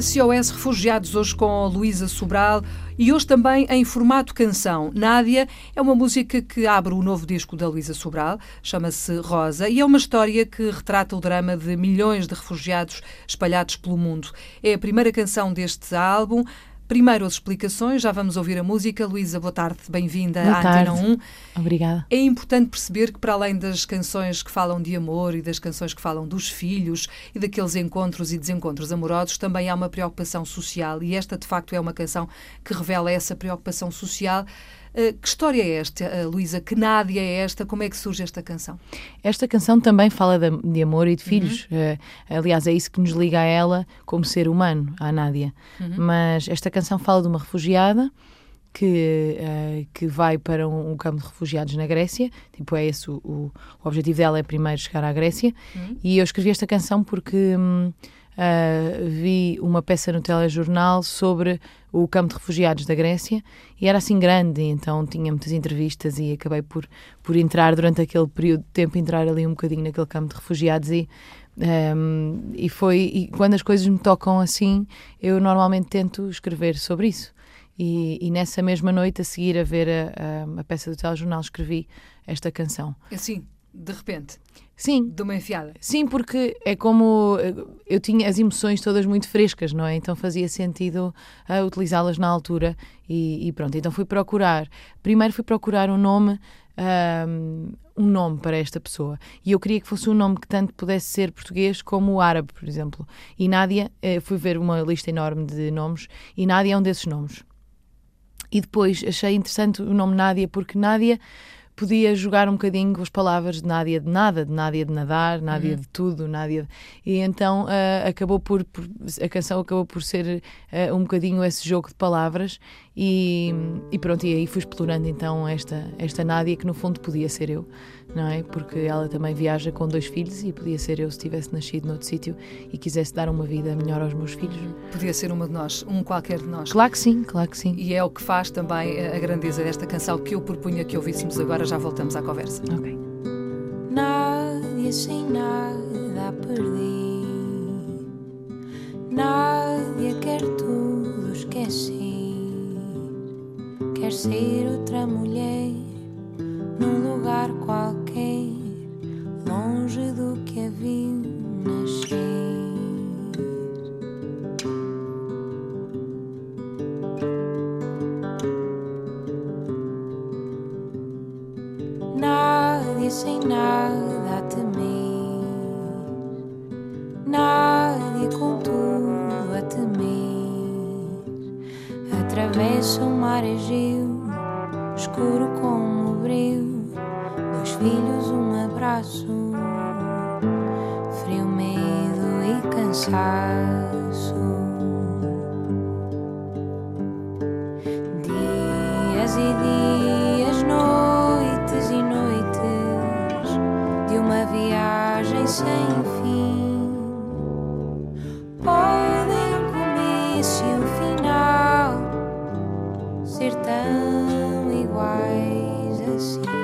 SOS Refugiados, hoje com Luísa Sobral e hoje também em formato canção. Nádia é uma música que abre o novo disco da Luísa Sobral, chama-se Rosa, e é uma história que retrata o drama de milhões de refugiados espalhados pelo mundo. É a primeira canção deste álbum. Primeiro as explicações, já vamos ouvir a música. Luísa, boa tarde, bem-vinda à tarde. Antena 1. Obrigada. É importante perceber que, para além das canções que falam de amor e das canções que falam dos filhos e daqueles encontros e desencontros amorosos, também há uma preocupação social e esta, de facto, é uma canção que revela essa preocupação social. Uh, que história é esta, uh, Luísa? Que Nádia é esta? Como é que surge esta canção? Esta canção também fala de, de amor e de filhos. Uhum. Uh, aliás, é isso que nos liga a ela como ser humano, à Nádia. Uhum. Mas esta canção fala de uma refugiada que, uh, que vai para um, um, campo de refugiados na Grécia. Tipo, é esse o, o, o objetivo dela é primeiro chegar à Grécia. Uhum. E eu escrevi esta canção porque hum, uh, vi uma peça no telejornal sobre o campo de refugiados da Grécia e era assim grande, então tinha muitas entrevistas e acabei por, por entrar durante aquele período de tempo, entrar ali um bocadinho naquele campo de refugiados e um, ehm, e foi e quando as coisas me tocam assim eu normalmente tento escrever sobre isso. E, e nessa mesma noite a seguir a ver a, a, a peça do telejornal escrevi esta canção. Assim de repente Sim. De uma enfiada. Sim, porque é como eu tinha as emoções todas muito frescas, não é? Então fazia sentido uh, utilizá-las na altura e, e, pronto. Então fui procurar. Primeiro fui procurar um nome. Um, um nome para esta pessoa e eu queria que fosse um nome que tanto pudesse ser português como árabe, por exemplo. E Nádia, eh, fui ver uma lista enorme de nomes e Nádia é um desses nomes. E depois achei interessante o nome Nádia porque Nádia podia jogar um bocadinho com as palavras de Nádia de nada, de Nádia de nadar, Nádia uhum. de tudo, Nádia de... E então uh, acabou por, por, a canção acabou por ser uh, um bocadinho esse jogo de palavras e, e pronto, e aí fui explorando então esta, esta Nádia que no fundo podia ser eu, não é? Porque ela também viaja com dois filhos e podia ser eu se tivesse nascido noutro sítio e quisesse dar uma vida melhor aos meus filhos. Podia ser uma de nós, um qualquer de nós. Claro que sim, claro que sim. E é o que faz também a grandeza desta canção que eu propunha que ouvíssemos agora, já voltamos à conversa. Ok. Nádia sem nada a perder, Nádia quer tudo esquecer quer ser outra mulher escuro como o breu, dois filhos, um abraço, frio, medo e cansaço. Dias e dias, noites e noites de uma viagem sem fim. Podem wise as you.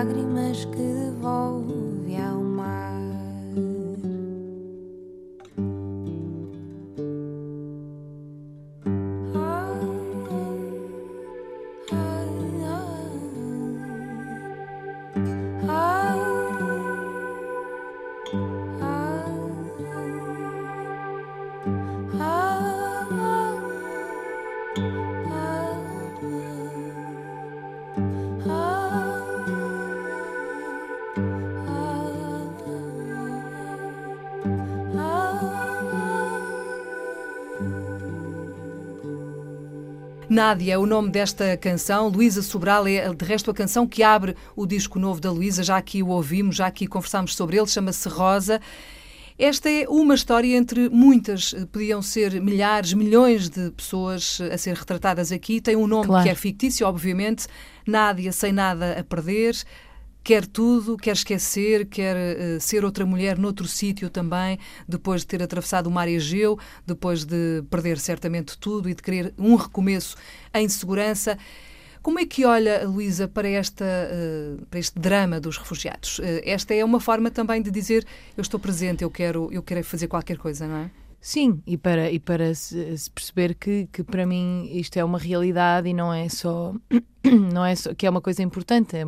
lágrimas que devolve ao Nádia é o nome desta canção. Luísa Sobral é, de resto, a canção que abre o disco novo da Luísa. Já aqui o ouvimos, já aqui conversámos sobre ele. Chama-se Rosa. Esta é uma história entre muitas, podiam ser milhares, milhões de pessoas a ser retratadas aqui. Tem um nome Claro. que é fictício, obviamente. Nádia sem nada a perder. Quer tudo, quer esquecer, quer eh, ser outra mulher noutro sítio também, depois de ter atravessado o mar Egeu, depois de perder certamente tudo e de querer um recomeço em segurança. Como é que olha, Luísa, para, esta, eh, para este drama dos refugiados? Eh, esta é uma forma também de dizer eu estou presente, eu quero, eu quero fazer qualquer coisa, não é? Sim, e para, e para se, se perceber que, que para mim isto é uma realidade e não é só, não é só que é uma coisa importante, é,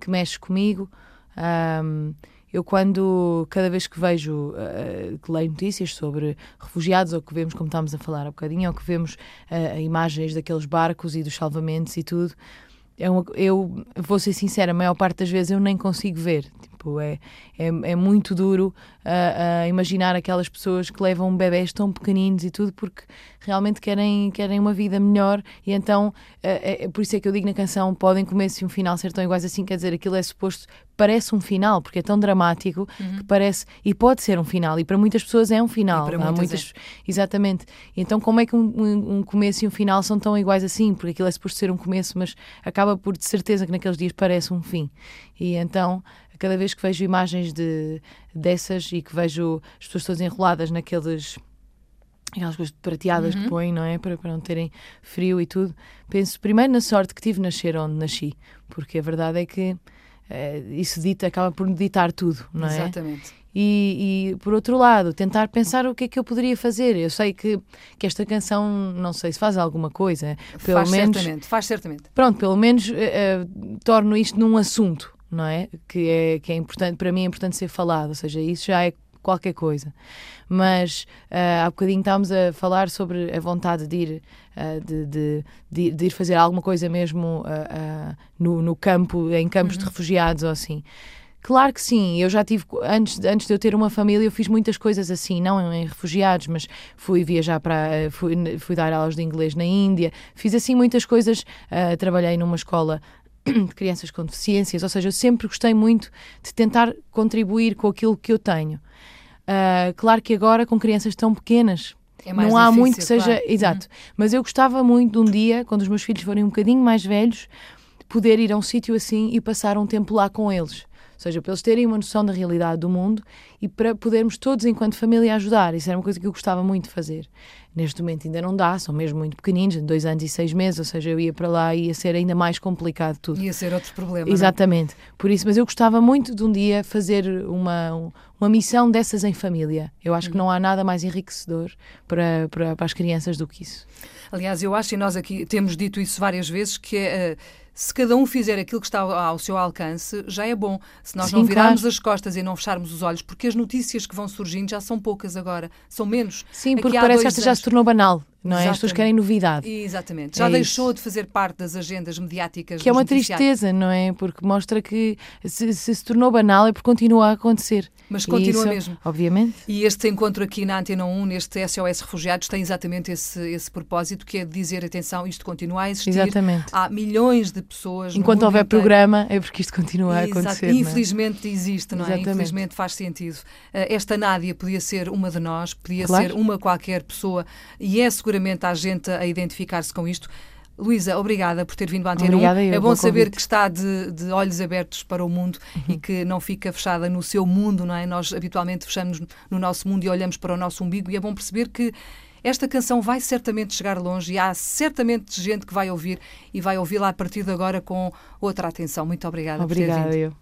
que mexe comigo. Ahm, eu quando, cada vez que vejo, ah, que leio notícias sobre refugiados, ou que vemos, como estávamos a falar há bocadinho, ou que vemos ah, imagens daqueles barcos e dos salvamentos e tudo, é uma- eu vou ser sincera, a maior parte das vezes eu nem consigo ver. Tipo, é, é, é muito duro ah, ah, imaginar aquelas pessoas que levam bebés tão pequeninos e tudo porque realmente querem, querem uma vida melhor e então ah, é, é por isso é que eu digo na canção podem começo e um final ser tão iguais assim, quer dizer, aquilo é suposto parece um final, porque é tão dramático que parece, e pode ser um final, e para muitas pessoas é um final. Para Há muitas muitas, Exatamente. Então, como é que um, um- um começo e um final são tão iguais assim? Porque aquilo é suposto ser um começo, mas acaba por de certeza que naqueles dias parece um fim. E então, cada vez que vejo imagens de, dessas e que vejo as pessoas todas enroladas naqueles. Aquelas coisas prateadas que põem, não é? Para, para não terem frio e tudo. Penso primeiro na sorte que tive de nascer onde nasci, porque a verdade é que eh, isso dita, acaba por ditar tudo, não é? Exatamente. E, e, por outro lado, tentar pensar o que é que eu poderia fazer. Eu sei que, que esta canção, não sei se faz alguma coisa, pelo faz menos, certamente, faz certamente. pronto, pelo menos eh, eh, torno isto num assunto, não é? Que é que é importante para mim é importante ser falado, ou seja, isso já é qualquer coisa. Mas eh, há bocadinho estávamos a falar sobre a vontade de ir, eh, de, de, de de ir fazer alguma coisa mesmo eh, no, no campo, em campos de refugiados ou assim. Claro que sim, eu já tive, antes, antes de eu ter uma família, eu fiz muitas coisas assim, não em refugiados, mas fui viajar para, fui, fui dar aulas de inglês na Índia, fiz assim muitas coisas, ah, trabalhei numa escola crianças com deficiências, ou seja, eu sempre gostei muito de tentar contribuir com aquilo que eu tenho. Ah, claro que agora com crianças tão pequenas, É não há difícil, muito que seja. claro. Exato. Mas eu gostava muito de um dia, quando os meus filhos forem um bocadinho mais velhos, poder ir a um sítio assim e passar um tempo lá com eles. Ou seja, para eles terem uma noção da realidade do mundo e para podermos todos, enquanto família, ajudar. Isso era uma coisa que eu gostava muito de fazer. Neste momento ainda não dá, são mesmo muito pequeninos, dois anos e seis meses, ou seja, eu ia para lá e ia ser ainda mais complicado tudo. Ia ser outro problema. não é? Exatamente. Por isso, mas eu gostava muito de um dia fazer uma, uma missão dessas em família. Eu acho que não há nada mais enriquecedor para, para, para as crianças do que isso. Aliás, eu acho, e nós aqui temos dito isso várias vezes, que é, eh, se cada um fizer aquilo que está ao, seu alcance, já é bom. Se nós Sim, não virarmos claro. as costas e não fecharmos os olhos, porque as notícias que vão surgindo já são poucas agora, são menos. Sim, Aqui porque parece que esta já anos. se tornou banal, não é? As pessoas querem novidade. Exatamente. Já É deixou isso. de fazer parte das agendas mediáticas. Que é uma tristeza, não é? Porque mostra que se se, se tornou banal é porque continua a acontecer. Mas continua isso, mesmo. Obviamente. E este encontro aqui na Antena 1, neste SOS Refugiados, tem exatamente esse, esse propósito, que é de dizer, atenção, isto continua a existir. Exatamente. Há milhões de pessoas Enquanto houver inteiro. programa, é porque isto continua a Exato. acontecer. não é? Infelizmente existe, não é? Exatamente. Infelizmente faz sentido. Eh, Esta Nádia podia ser uma de nós, podia Claro. ser uma qualquer pessoa e é seguramente a gente a identificar-se com isto. Luísa, obrigada por ter vindo à Antena 1. Obrigada eu É bom saber que está de, de olhos abertos para o mundo Uhum. e que não fica fechada no seu mundo, não é? Nós habitualmente fechamos no nosso mundo e olhamos para o nosso umbigo e é bom perceber que esta canção vai certamente chegar longe e há certamente gente que vai ouvir e vai ouvi-la a partir de agora com outra atenção. Muito obrigada por ter vindo. Obrigada, eu.